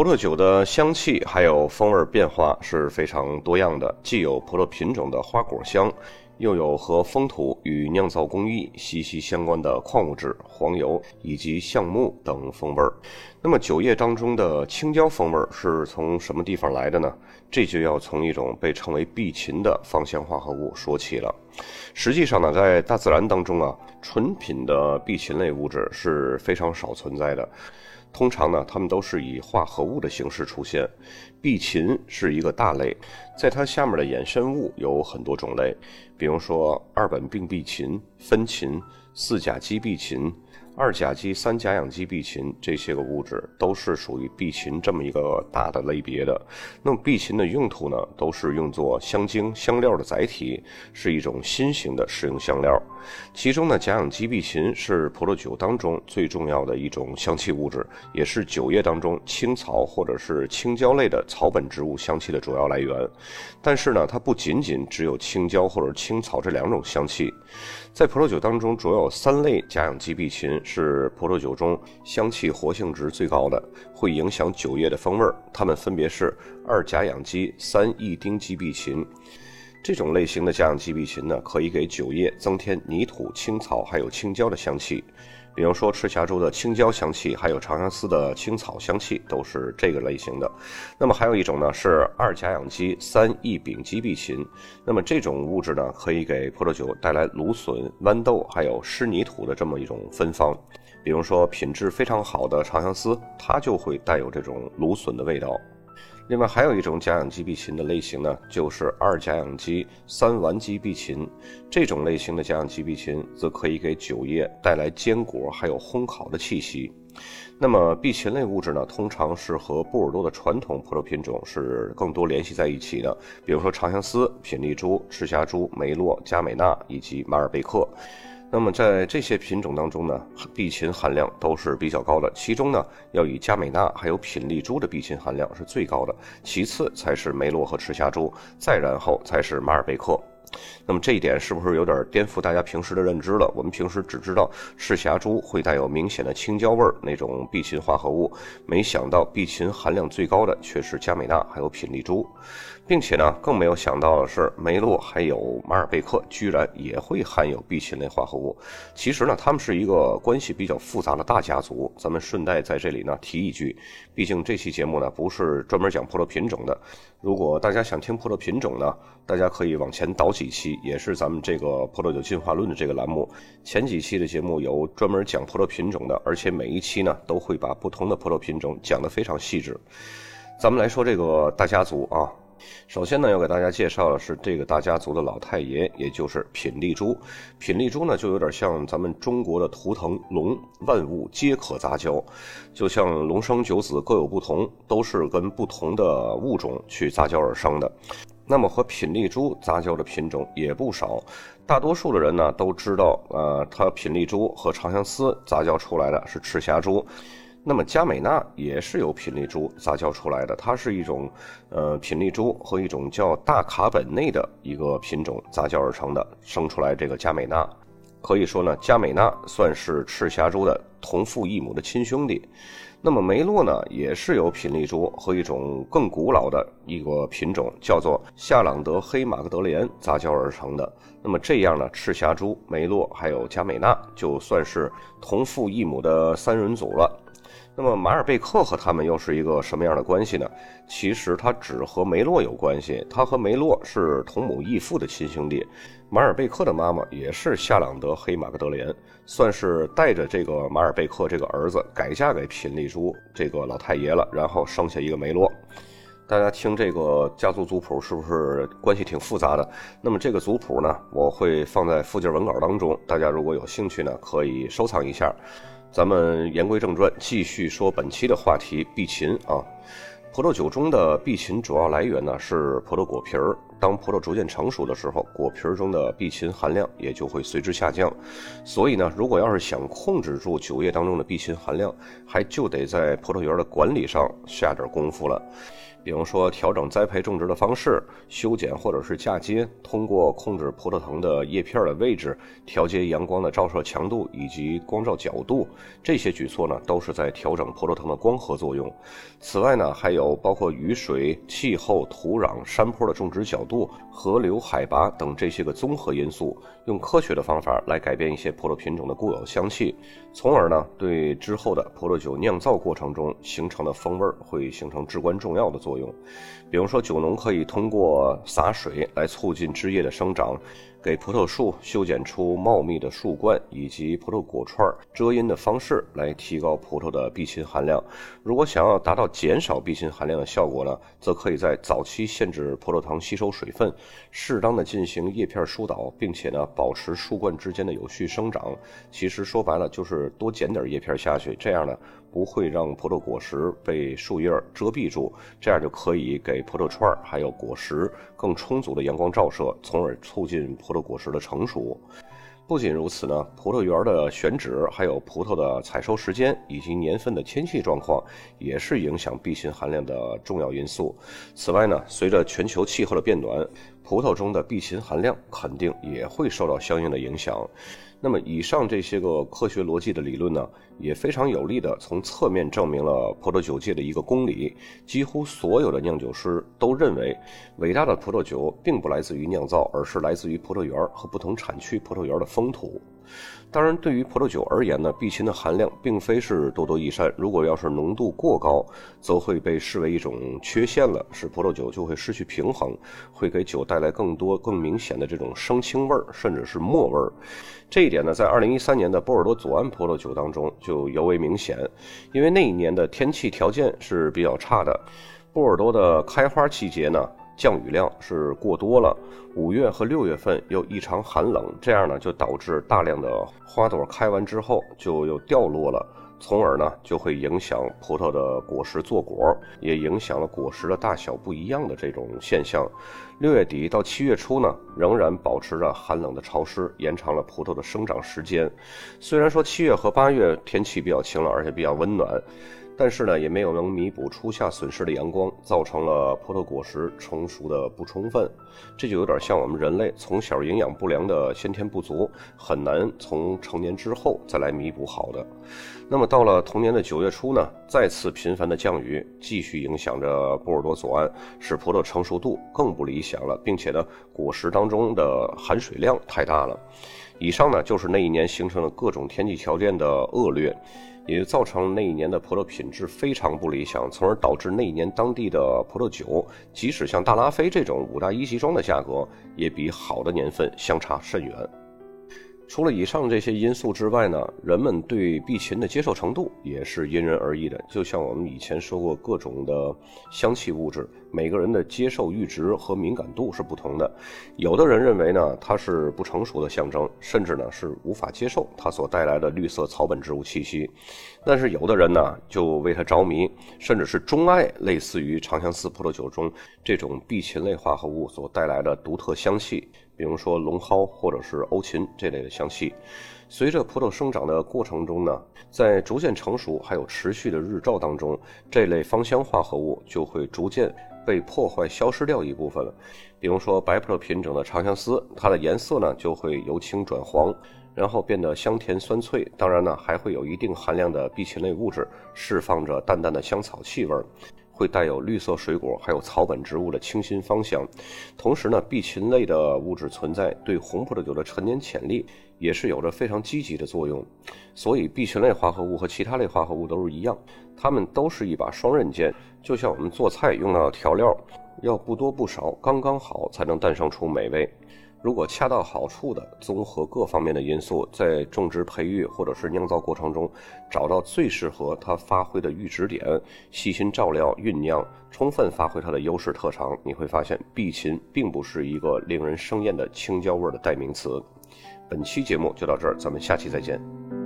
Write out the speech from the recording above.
葡萄酒的香气还有风味变化是非常多样的，既有葡萄品种的花果香。又有和风土与酿造工艺息息相关的矿物质、黄油以及橡木等风味儿。那么酒液当中的青椒风味儿是从什么地方来的呢？这就要从一种被称为碧嗪的芳香化合物说起了。实际上呢，在大自然当中啊，纯品的碧嗪类物质是非常少存在的。通常呢，它们都是以化合物的形式出现。碧嗪是一个大类，在它下面的衍生物有很多种类，比如说二苯并碧嗪、酚嗪、四甲基吡嗪。二甲基、三甲氧基碧嗪这些个物质都是属于碧嗪这么一个大的类别的。那么碧嗪的用途呢，都是用作香精、香料的载体，是一种新型的食用香料。其中呢，甲氧基碧嗪是葡萄酒当中最重要的一种香气物质，也是酒液当中青草或者是青椒类的草本植物香气的主要来源。但是呢，它不仅仅只有青椒或者青草这两种香气。在葡萄酒当中，主要有三类甲氧基碧嗪是葡萄酒中香气活性值最高的，会影响酒液的风味儿。它们分别是二甲氧基、三异丁基碧嗪。这种类型的甲氧基碧嗪呢，可以给酒液增添泥土、青草还有青椒的香气。比如说赤霞珠的青椒香气，还有长相思的青草香气，都是这个类型的。那么还有一种呢，是二甲氧基三异丙基碧嗪。那么这种物质呢，可以给葡萄酒带来芦笋、豌豆还有湿泥土的这么一种芬芳。比如说品质非常好的长相思，它就会带有这种芦笋的味道。另外还有一种甲氧基碧嗪的类型呢，就是二甲氧基三烷基碧嗪。这种类型的甲氧基碧嗪则可以给酒液带来坚果还有烘烤的气息。那么碧嗪类物质呢，通常是和波尔多的传统葡萄品种是更多联系在一起的，比如说长相思、品丽珠、赤霞珠、梅洛、佳美纳以及马尔贝克。那么在这些品种当中呢，碧嗪含量都是比较高的。其中呢，要以佳美纳还有品丽珠的碧嗪含量是最高的，其次才是梅洛和赤霞珠，再然后才是马尔贝克。那么这一点是不是有点颠覆大家平时的认知了？我们平时只知道赤霞珠会带有明显的青椒味儿那种碧嗪化合物，没想到碧嗪含量最高的却是佳美纳还有品丽珠。并且呢，更没有想到的是，梅洛还有马尔贝克居然也会含有碧嗪类化合物。其实呢，他们是一个关系比较复杂的大家族。咱们顺带在这里呢提一句，毕竟这期节目呢不是专门讲葡萄品种的。如果大家想听葡萄品种呢，大家可以往前倒几几期，也是咱们这个葡萄酒进化论的这个栏目。前几期的节目有专门讲葡萄品种的，而且每一期呢都会把不同的葡萄品种讲得非常细致。咱们来说这个大家族啊。首先呢，要给大家介绍的是这个大家族的老太爷，也就是品丽珠。品丽珠呢，就有点像咱们中国的图腾龙，万物皆可杂交，就像龙生九子各有不同，都是跟不同的物种去杂交而生的。那么和品丽珠杂交的品种也不少，大多数的人呢都知道，呃，它品丽珠和长相思杂交出来的是赤霞珠。那么佳美纳也是由品丽珠杂交出来的，它是一种，呃，品丽珠和一种叫大卡本内的一个品种杂交而成的，生出来这个佳美纳。可以说呢，佳美纳算是赤霞珠的同父异母的亲兄弟。那么梅洛呢，也是由品丽珠和一种更古老的一个品种叫做夏朗德黑玛格德莲杂交而成的。那么这样呢，赤霞珠、梅洛还有佳美娜就算是同父异母的三人组了。那么马尔贝克和他们又是一个什么样的关系呢？其实他只和梅洛有关系，他和梅洛是同母异父的亲兄弟。马尔贝克的妈妈也是夏朗德黑马格德莲，算是带着这个马尔贝克这个儿子改嫁给品丽珠这个老太爷了，然后生下一个梅洛。大家听这个家族族谱是不是关系挺复杂的？那么这个族谱呢，我会放在附件文稿当中，大家如果有兴趣呢，可以收藏一下。咱们言归正传，继续说本期的话题——碧嗪啊。葡萄酒中的碧嗪主要来源呢是葡萄果皮儿。当葡萄逐渐成熟的时候，果皮中的碧嗪含量也就会随之下降。所以呢，如果要是想控制住酒液当中的碧嗪含量，还就得在葡萄园的管理上下点功夫了。比如说调整栽培种植的方式、修剪或者是嫁接，通过控制葡萄藤的叶片的位置、调节阳光的照射强度以及光照角度，这些举措呢都是在调整葡萄藤的光合作用。此外呢，还有包括雨水、气候、土壤、山坡的种植角度、河流海拔等这些个综合因素，用科学的方法来改变一些葡萄品种的固有香气，从而呢对之后的葡萄酒酿造过程中形成的风味会形成至关重要的作用。比如说，酒农可以通过洒水来促进枝叶的生长。给葡萄树修剪出茂密的树冠，以及葡萄果串遮阴的方式来提高葡萄的碧嗪含量。如果想要达到减少碧嗪含量的效果呢，则可以在早期限制葡萄糖吸收水分，适当的进行叶片疏导，并且呢保持树冠之间的有序生长。其实说白了就是多剪点叶片下去，这样呢不会让葡萄果实被树叶遮蔽住，这样就可以给葡萄串还有果实更充足的阳光照射，从而促进。葡萄果实的成熟，不仅如此呢，葡萄园的选址、还有葡萄的采收时间以及年份的天气状况，也是影响碧嗪含量的重要因素。此外呢，随着全球气候的变暖，葡萄中的碧嗪含量肯定也会受到相应的影响。那么，以上这些个科学逻辑的理论呢，也非常有力的从侧面证明了葡萄酒界的一个公理：几乎所有的酿酒师都认为，伟大的葡萄酒并不来自于酿造，而是来自于葡萄园和不同产区葡萄园的风土。当然，对于葡萄酒而言呢，碧嗪的含量并非是多多益善。如果要是浓度过高，则会被视为一种缺陷了，使葡萄酒就会失去平衡，会给酒带来更多、更明显的这种生青味儿，甚至是墨味儿。这一点呢，在2013年的波尔多左岸葡萄酒当中就尤为明显，因为那一年的天气条件是比较差的，波尔多的开花季节呢。降雨量是过多了，五月和六月份又异常寒冷，这样呢就导致大量的花朵开完之后就又掉落了，从而呢就会影响葡萄的果实坐果，也影响了果实的大小不一样的这种现象。六月底到七月初呢，仍然保持着寒冷的潮湿，延长了葡萄的生长时间。虽然说七月和八月天气比较晴朗，而且比较温暖。但是呢，也没有能弥补初夏损失的阳光，造成了葡萄果实成熟的不充分。这就有点像我们人类从小营养不良的先天不足，很难从成年之后再来弥补好的。那么到了同年的九月初呢，再次频繁的降雨，继续影响着波尔多左岸，使葡萄成熟度更不理想了，并且呢，果实当中的含水量太大了。以上呢，就是那一年形成了各种天气条件的恶劣。也造成那一年的葡萄品质非常不理想，从而导致那一年当地的葡萄酒，即使像大拉菲这种五大一级庄的价格，也比好的年份相差甚远。除了以上这些因素之外呢，人们对碧嗪的接受程度也是因人而异的。就像我们以前说过，各种的香气物质，每个人的接受阈值和敏感度是不同的。有的人认为呢，它是不成熟的象征，甚至呢是无法接受它所带来的绿色草本植物气息。但是有的人呢，就为它着迷，甚至是钟爱类似于长相思葡萄酒中这种碧嗪类化合物所带来的独特香气。比如说龙蒿或者是欧芹这类的香气，随着葡萄生长的过程中呢，在逐渐成熟还有持续的日照当中，这类芳香化合物就会逐渐被破坏消失掉一部分了。比如说白葡萄品种的长相思，它的颜色呢就会由青转黄，然后变得香甜酸脆。当然呢，还会有一定含量的碧嗪类物质，释放着淡淡的香草气味儿。会带有绿色水果还有草本植物的清新芳香，同时呢，碧嗪类的物质存在对红葡萄酒的陈年潜力也是有着非常积极的作用。所以，碧嗪类化合物和其他类化合物都是一样，它们都是一把双刃剑，就像我们做菜用到的调料，要不多不少，刚刚好才能诞生出美味。如果恰到好处的综合各方面的因素，在种植、培育或者是酿造过程中，找到最适合它发挥的阈值点，细心照料、酝酿，充分发挥它的优势特长，你会发现碧琴并不是一个令人生厌的青椒味的代名词。本期节目就到这儿，咱们下期再见。